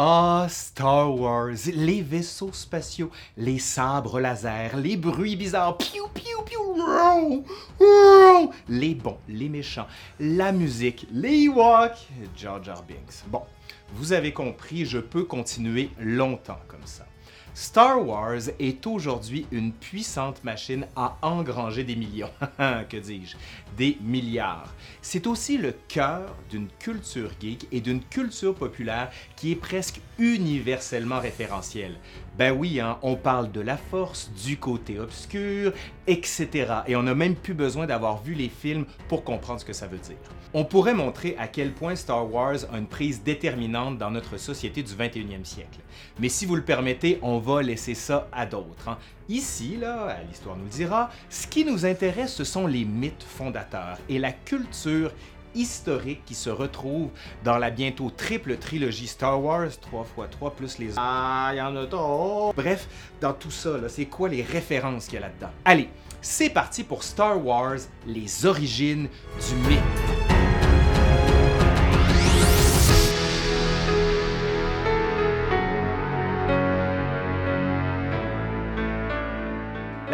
Ah, Star Wars, les vaisseaux spatiaux, les sabres laser, les bruits bizarres, piou, piou, piou, les bons, les méchants, la musique, les Ewoks, Jar Jar Binks. Bon, vous avez compris, je peux continuer longtemps comme ça. Star Wars est aujourd'hui une puissante machine à engranger des millions, que dis-je, des milliards. C'est aussi le cœur d'une culture geek et d'une culture populaire qui est presque universellement référentielle. Ben oui, hein, on parle de la force, du côté obscur, etc. Et on n'a même plus besoin d'avoir vu les films pour comprendre ce que ça veut dire. On pourrait montrer à quel point Star Wars a une prise déterminante dans notre société du 21e siècle. Mais si vous le permettez, on va laisser ça à d'autres. Hein. Ici, là, l'histoire nous le dira, ce qui nous intéresse, ce sont les mythes fondateurs et la culture historique qui se retrouve dans la bientôt triple trilogie Star Wars, 3 x 3 plus les... Ah, y en a trop! Bref, dans tout ça, c'est quoi les références qu'il y a là-dedans? Allez, c'est parti pour Star Wars, les origines du mythe.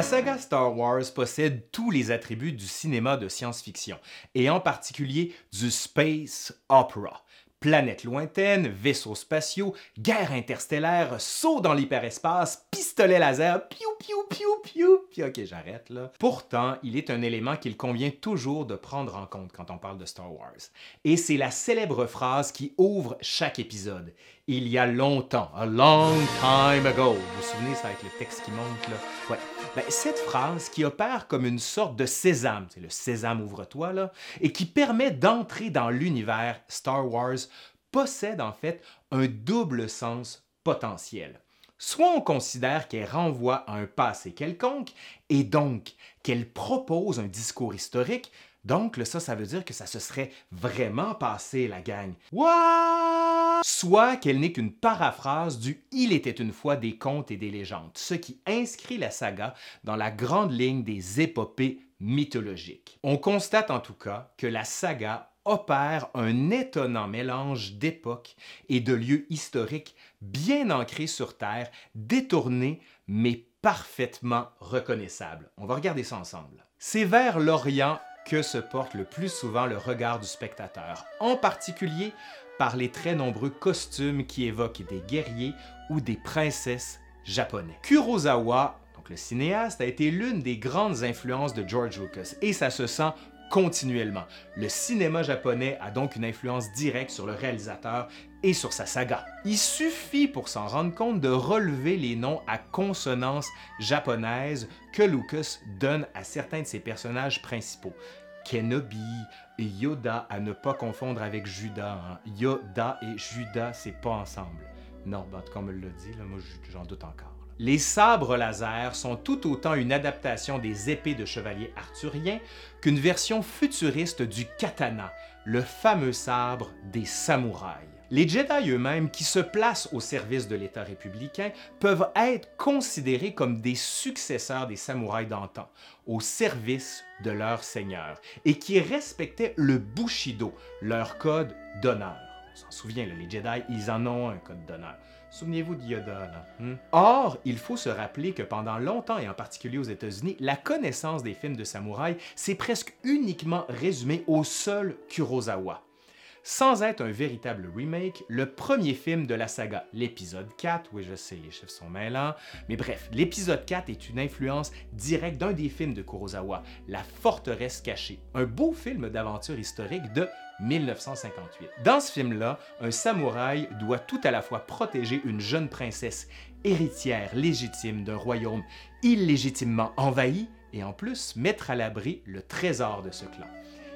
La saga Star Wars possède tous les attributs du cinéma de science-fiction, et en particulier du space opera. Planètes lointaines, vaisseaux spatiaux, guerre interstellaire, saut dans l'hyperespace, pistolet laser, piou piou piou piou. Ok, j'arrête là. Pourtant, il est un élément qu'il convient toujours de prendre en compte quand on parle de Star Wars. Et c'est la célèbre phrase qui ouvre chaque épisode. Il y a longtemps, a long time ago. Vous vous souvenez ça avec le texte qui monte là? Ben, cette phrase qui opère comme une sorte de sésame, c'est le sésame ouvre-toi et qui permet d'entrer dans l'univers Star Wars possède en fait un double sens potentiel. Soit on considère qu'elle renvoie à un passé quelconque et donc qu'elle propose un discours historique, donc ça, ça veut dire que ça se serait vraiment passé, la gang. Soit qu'elle n'est qu'une paraphrase du Il était une fois des contes et des légendes, ce qui inscrit la saga dans la grande ligne des épopées mythologiques. On constate en tout cas que la saga opère un étonnant mélange d'époques et de lieux historiques bien ancrés sur Terre, détournés mais parfaitement reconnaissables. On va regarder ça ensemble. C'est vers l'Orient que se porte le plus souvent le regard du spectateur, en particulier par les très nombreux costumes qui évoquent des guerriers ou des princesses japonais. Kurosawa, donc le cinéaste, a été l'une des grandes influences de George Lucas et ça se sent continuellement. Le cinéma japonais a donc une influence directe sur le réalisateur et sur sa saga. Il suffit pour s'en rendre compte de relever les noms à consonance japonaise que Lucas donne à certains de ses personnages principaux. Kenobi et Yoda à ne pas confondre avec Judas. Hein. Yoda et Judas, c'est pas ensemble. Non, comme me l'a dit, moi j'en doute encore. Les sabres laser sont tout autant une adaptation des épées de chevalier arthurien qu'une version futuriste du katana, le fameux sabre des samouraïs. Les Jedi eux-mêmes, qui se placent au service de l'État républicain, peuvent être considérés comme des successeurs des samouraïs d'antan, au service de leur seigneur, et qui respectaient le Bushido, leur code d'honneur. On s'en souvient, les Jedi, ils en ont un code d'honneur. Souvenez-vous de Yoda, là. Hmm? Or, il faut se rappeler que pendant longtemps, et en particulier aux États-Unis, la connaissance des films de samouraï s'est presque uniquement résumée au seul Kurosawa. Sans être un véritable remake, le premier film de la saga, l'épisode 4, oui je sais, les chiffres sont mêlants, mais bref, l'épisode 4 est une influence directe d'un des films de Kurosawa, La forteresse cachée, un beau film d'aventure historique de 1958. Dans ce film-là, un samouraï doit tout à la fois protéger une jeune princesse héritière légitime d'un royaume illégitimement envahi et en plus mettre à l'abri le trésor de ce clan.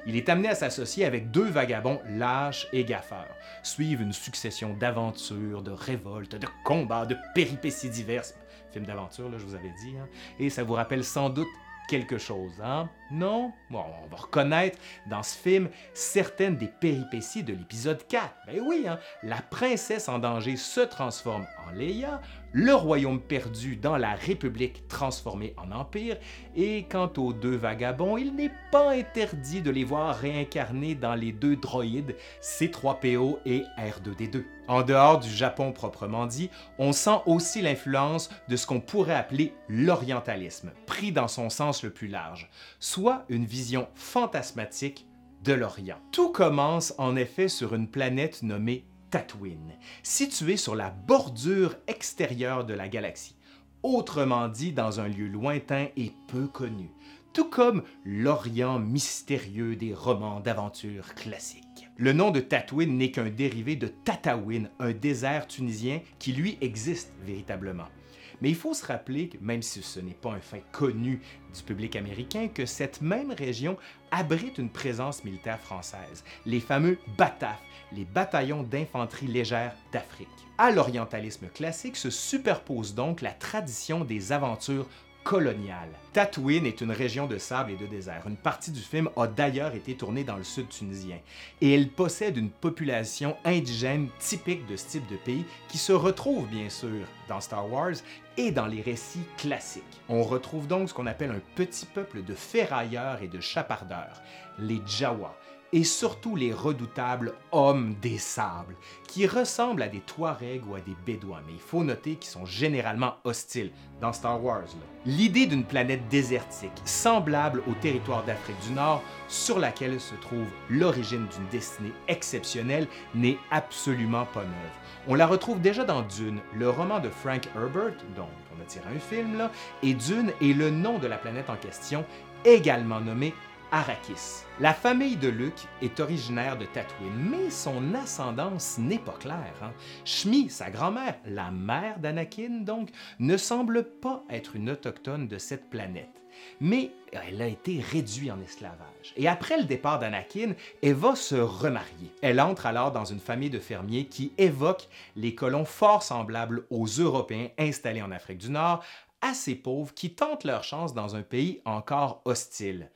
Il est amené à s'associer avec deux vagabonds lâches et gaffeurs, suivent une succession d'aventures, de révoltes, de combats, de péripéties diverses. Film d'aventure, là, je vous avais dit, hein? et ça vous rappelle sans doute quelque chose, hein? Non, on va reconnaître dans ce film certaines des péripéties de l'épisode 4. Ben oui, hein, la princesse en danger se transforme en Leia, le royaume perdu dans la République transformée en Empire, et quant aux deux vagabonds, il n'est pas interdit de les voir réincarnés dans les deux droïdes C3PO et R2D2. En dehors du Japon proprement dit, on sent aussi l'influence de ce qu'on pourrait appeler l'orientalisme, pris dans son sens le plus large, soit une vision fantasmatique de l'Orient. Tout commence en effet sur une planète nommée Tatooine, située sur la bordure extérieure de la galaxie, autrement dit dans un lieu lointain et peu connu, tout comme l'Orient mystérieux des romans d'aventure classiques. Le nom de Tatooine n'est qu'un dérivé de Tataouine, un désert tunisien qui lui existe véritablement. Mais il faut se rappeler, que, même si ce n'est pas un fait connu du public américain, que cette même région abrite une présence militaire française, les fameux BATAF, les bataillons d'infanterie légère d'Afrique. À l'orientalisme classique se superpose donc la tradition des aventures coloniales. Tatooine est une région de sable et de désert. Une partie du film a d'ailleurs été tournée dans le sud tunisien. Et elle possède une population indigène typique de ce type de pays qui se retrouve bien sûr dans Star Wars et dans les récits classiques. On retrouve donc ce qu'on appelle un petit peuple de ferrailleurs et de chapardeurs, les Jawa, et surtout les redoutables hommes des sables, qui ressemblent à des Touaregs ou à des Bédouins, mais il faut noter qu'ils sont généralement hostiles dans Star Wars. L'idée d'une planète désertique, semblable au territoire d'Afrique du Nord, sur laquelle se trouve l'origine d'une destinée exceptionnelle, n'est absolument pas neuve. On la retrouve déjà dans Dune, le roman de Frank Herbert, dont on a tiré un film, et Dune est le nom de la planète en question, également nommée Arrakis. La famille de Luke est originaire de Tatooine, mais son ascendance n'est pas claire. Hein. Shmi, sa grand-mère, la mère d'Anakin donc, ne semble pas être une autochtone de cette planète. Mais elle a été réduite en esclavage. Et après le départ d'Anakin, elle va se remarier. Elle entre alors dans une famille de fermiers qui évoque les colons fort semblables aux Européens installés en Afrique du Nord, assez pauvres qui tentent leur chance dans un pays encore hostile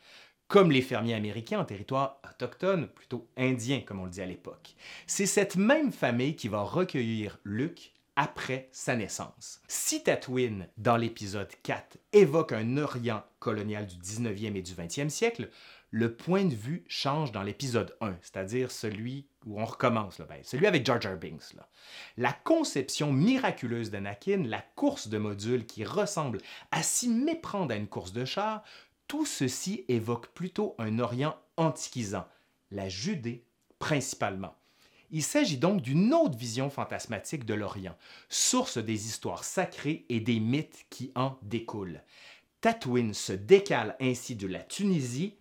comme les fermiers américains en territoire autochtone, plutôt indien comme on le dit à l'époque. C'est cette même famille qui va recueillir Luke après sa naissance. Si Tatooine, dans l'épisode 4, évoque un Orient colonial du 19e et du 20e siècle, le point de vue change dans l'épisode 1, c'est-à-dire celui où on recommence, ben, celui avec Jar Jar. La conception miraculeuse d'Anakin, la course de module qui ressemble à s'y méprendre à une course de char, tout ceci évoque plutôt un Orient antiquisant, la Judée principalement. Il s'agit donc d'une autre vision fantasmatique de l'Orient, source des histoires sacrées et des mythes qui en découlent. Tatooine se décale ainsi de la Tunisie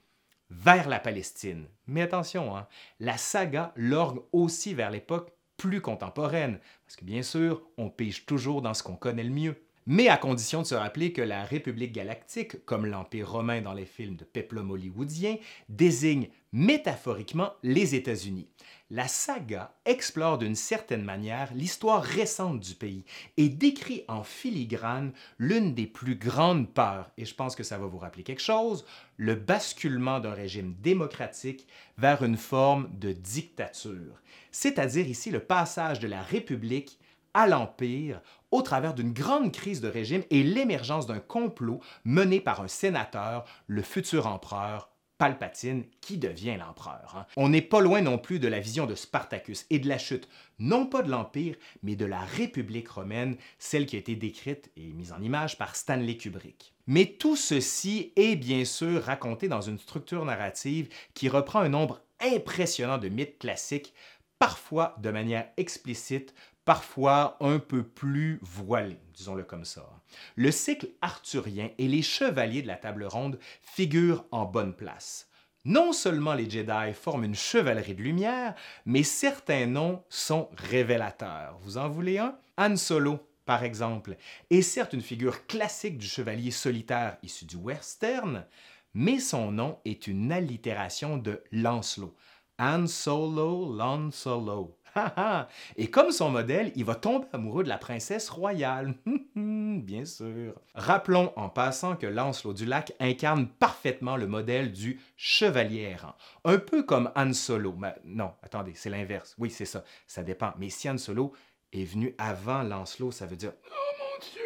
vers la Palestine. Mais attention, hein, la saga lorgue aussi vers l'époque plus contemporaine, parce que bien sûr, on pige toujours dans ce qu'on connaît le mieux mais à condition de se rappeler que la République galactique, comme l'Empire romain dans les films de peplum hollywoodien, désigne métaphoriquement les États-Unis. La saga explore d'une certaine manière l'histoire récente du pays et décrit en filigrane l'une des plus grandes peurs, et je pense que ça va vous rappeler quelque chose, le basculement d'un régime démocratique vers une forme de dictature, c'est-à-dire ici le passage de la République à l'Empire au travers d'une grande crise de régime et l'émergence d'un complot mené par un sénateur, le futur empereur Palpatine, qui devient l'empereur. Hein. On n'est pas loin non plus de la vision de Spartacus et de la chute, non pas de l'Empire, mais de la République romaine, celle qui a été décrite et mise en image par Stanley Kubrick. Mais tout ceci est bien sûr raconté dans une structure narrative qui reprend un nombre impressionnant de mythes classiques, parfois de manière explicite, parfois un peu plus voilé, disons-le comme ça. Le cycle arthurien et les chevaliers de la table ronde figurent en bonne place. Non seulement les Jedi forment une chevalerie de lumière, mais certains noms sont révélateurs. Vous en voulez un? Han Solo, par exemple, est certes une figure classique du chevalier solitaire issu du western, mais son nom est une allitération de Lancelot, Han Solo, Lan Solo. Et comme son modèle, il va tomber amoureux de la princesse royale. Bien sûr. Rappelons en passant que Lancelot du Lac incarne parfaitement le modèle du chevalier errant. Un peu comme Han Solo. Mais non, attendez, c'est l'inverse. Oui, c'est ça. Ça dépend. Mais si Han Solo est venu avant Lancelot, ça veut dire Oh mon Dieu!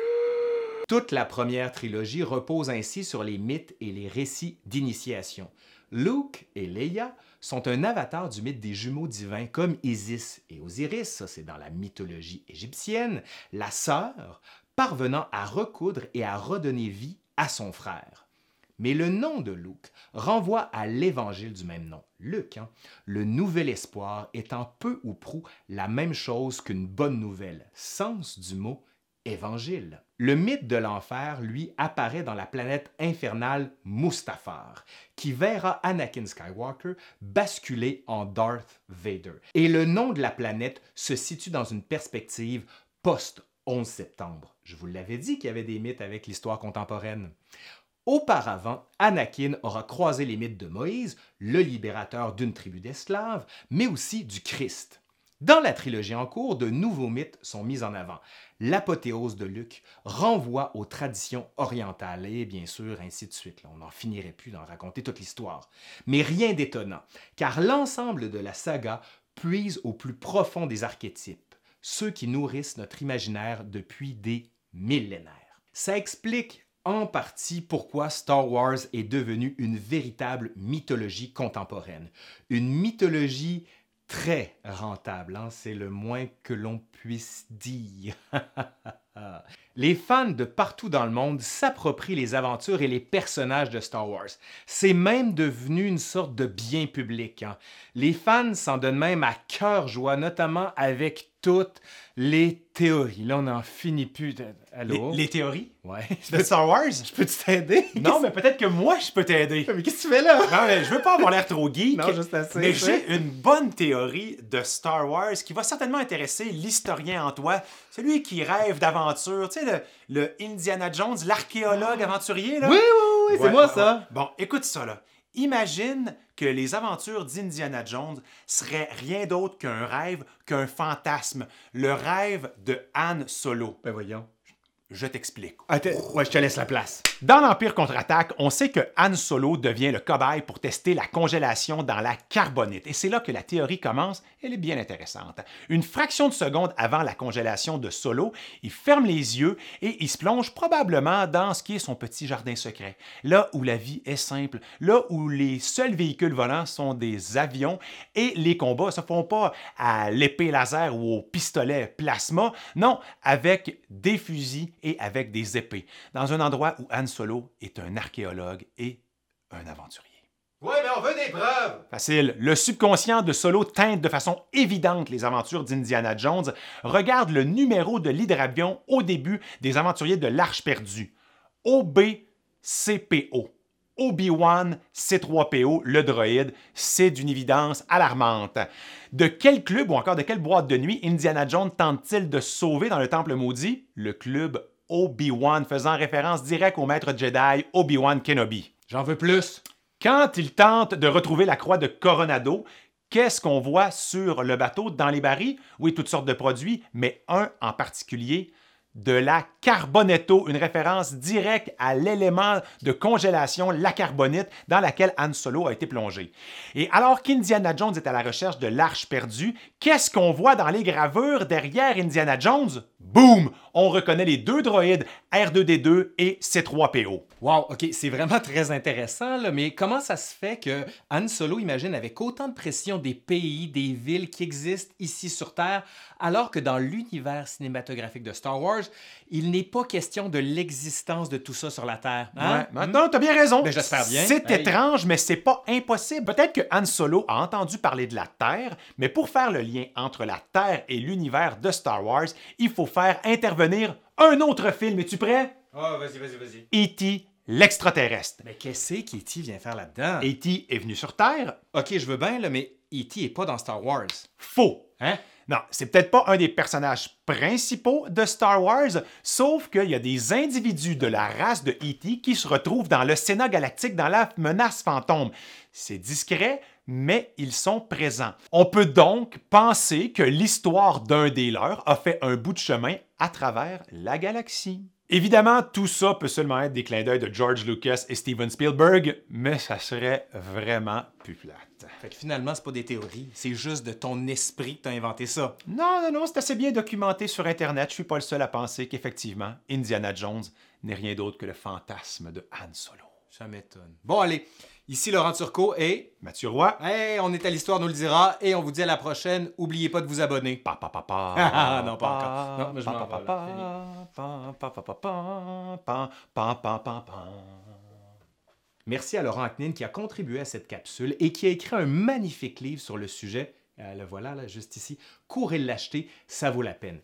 Toute la première trilogie repose ainsi sur les mythes et les récits d'initiation. Luke et Leia sont un avatar du mythe des jumeaux divins comme Isis et Osiris, ça c'est dans la mythologie égyptienne, la sœur parvenant à recoudre et à redonner vie à son frère. Mais le nom de Luke renvoie à l'évangile du même nom, Luc. Hein. Le nouvel espoir étant peu ou prou la même chose qu'une bonne nouvelle, sens du mot évangile. Le mythe de l'enfer, lui, apparaît dans la planète infernale Mustafar, qui verra Anakin Skywalker basculer en Darth Vader. Et le nom de la planète se situe dans une perspective post-11 septembre. Je vous l'avais dit qu'il y avait des mythes avec l'histoire contemporaine. Auparavant, Anakin aura croisé les mythes de Moïse, le libérateur d'une tribu d'esclaves, mais aussi du Christ. Dans la trilogie en cours, de nouveaux mythes sont mis en avant. L'apothéose de Luc renvoie aux traditions orientales et bien sûr ainsi de suite. on n'en finirait plus d'en raconter toute l'histoire. Mais rien d'étonnant, car l'ensemble de la saga puise au plus profond des archétypes, ceux qui nourrissent notre imaginaire depuis des millénaires. Ça explique en partie pourquoi Star Wars est devenu une véritable mythologie contemporaine. Une mythologie très rentable, hein, c'est le moins que l'on puisse dire. les fans de partout dans le monde s'approprient les aventures et les personnages de Star Wars. C'est même devenu une sorte de bien public. Hein. Les fans s'en donnent même à cœur joie, notamment avec toutes les théories. Là, on n'en finit plus. Allô? Les, théories? Ouais. De Star Wars? Je peux t'aider? Non, mais peut-être que moi, je peux t'aider. Mais qu'est-ce que tu fais là? Non, mais je veux pas avoir l'air trop geek. non, juste assez. Mais j'ai une bonne théorie de Star Wars qui va certainement intéresser l'historien en toi, celui qui rêve d'aventure. Tu sais, le, Indiana Jones, l'archéologue ah. aventurier, là. Oui, oui, oui, c'est moi ça. Bon, écoute ça, là. Imagine que les aventures d'Indiana Jones seraient rien d'autre qu'un rêve, qu'un fantasme, le rêve de Han Solo. Ben voyons. Je t'explique. ouais, je te laisse la place. Dans l'Empire contre-attaque, on sait que Han Solo devient le cobaye pour tester la congélation dans la carbonite. Et c'est là que la théorie commence. Elle est bien intéressante. Une fraction de seconde avant la congélation de Solo, il ferme les yeux et il se plonge probablement dans ce qui est son petit jardin secret. Là où la vie est simple, là où les seuls véhicules volants sont des avions et les combats se font pas à l'épée laser ou au pistolet plasma. Non, avec des fusils et avec des épées, dans un endroit où Han Solo est un archéologue et un aventurier. Oui, mais on veut des preuves! Facile. Le subconscient de Solo teinte de façon évidente les aventures d'Indiana Jones. Regarde le numéro de l'hydravion au début des aventuriers de l'Arche perdue. OBCPO. Obi-Wan C3PO, le droïde, c'est d'une évidence alarmante. De quel club ou encore de quelle boîte de nuit Indiana Jones tente-t-il de sauver dans le Temple maudit? Le club Obi-Wan, faisant référence directe au maître Jedi Obi-Wan Kenobi. J'en veux plus. Quand il tente de retrouver la croix de Coronado, qu'est-ce qu'on voit sur le bateau dans les barils? Oui, toutes sortes de produits, mais un en particulier, de la carbonetto, une référence directe à l'élément de congélation, la carbonite, dans laquelle Han Solo a été plongé. Et alors qu'Indiana Jones est à la recherche de l'arche perdue, qu'est-ce qu'on voit dans les gravures derrière Indiana Jones? Boum! On reconnaît les deux droïdes R2D2 et C3PO. Wow, ok, c'est vraiment très intéressant, là, mais comment ça se fait que Han Solo imagine avec autant de pression des pays, des villes qui existent ici sur Terre, alors que dans l'univers cinématographique de Star Wars, il n'est pas question de l'existence de tout ça sur la Terre. Hein? Ouais, non, t'as bien raison. Ben, j'espère bien. C'est étrange, mais c'est pas impossible. Peut-être que Han Solo a entendu parler de la Terre, mais pour faire le lien entre la Terre et l'univers de Star Wars, il faut faire intervenir un autre film. Es-tu prêt? Oh, vas-y, vas-y, vas-y. E.T. l'extraterrestre. Mais qu'est-ce qu'E.T. vient faire là-dedans? E.T. est venu sur Terre. Ok, je veux bien, là, mais E.T. est pas dans Star Wars. Faux. Hein? Non, c'est peut-être pas un des personnages principaux de Star Wars, sauf qu'il y a des individus de la race de E.T. qui se retrouvent dans le Sénat galactique dans la menace fantôme. C'est discret, mais ils sont présents. On peut donc penser que l'histoire d'un des leurs a fait un bout de chemin à travers la galaxie. Évidemment, tout ça peut seulement être des clins d'œil de George Lucas et Steven Spielberg, mais ça serait vraiment plus plate. Fait que finalement, c'est pas des théories, c'est juste de ton esprit que t'as inventé ça. Non, non, non, c'est assez bien documenté sur Internet. Je suis pas le seul à penser qu'effectivement, Indiana Jones n'est rien d'autre que le fantasme de Han Solo. Ça m'étonne. Bon, allez, ici Laurent Turcot et Mathieu Roy. Hey, on est à l'Histoire nous le dira et on vous dit à la prochaine. Oubliez pas de vous abonner. Pa, pa, ah, ah, non, pas encore. Merci à Laurent Acnine qui a contribué à cette capsule et qui a écrit un magnifique livre sur le sujet. Euh, le voilà, là, juste ici. Courez l'acheter, ça vaut la peine.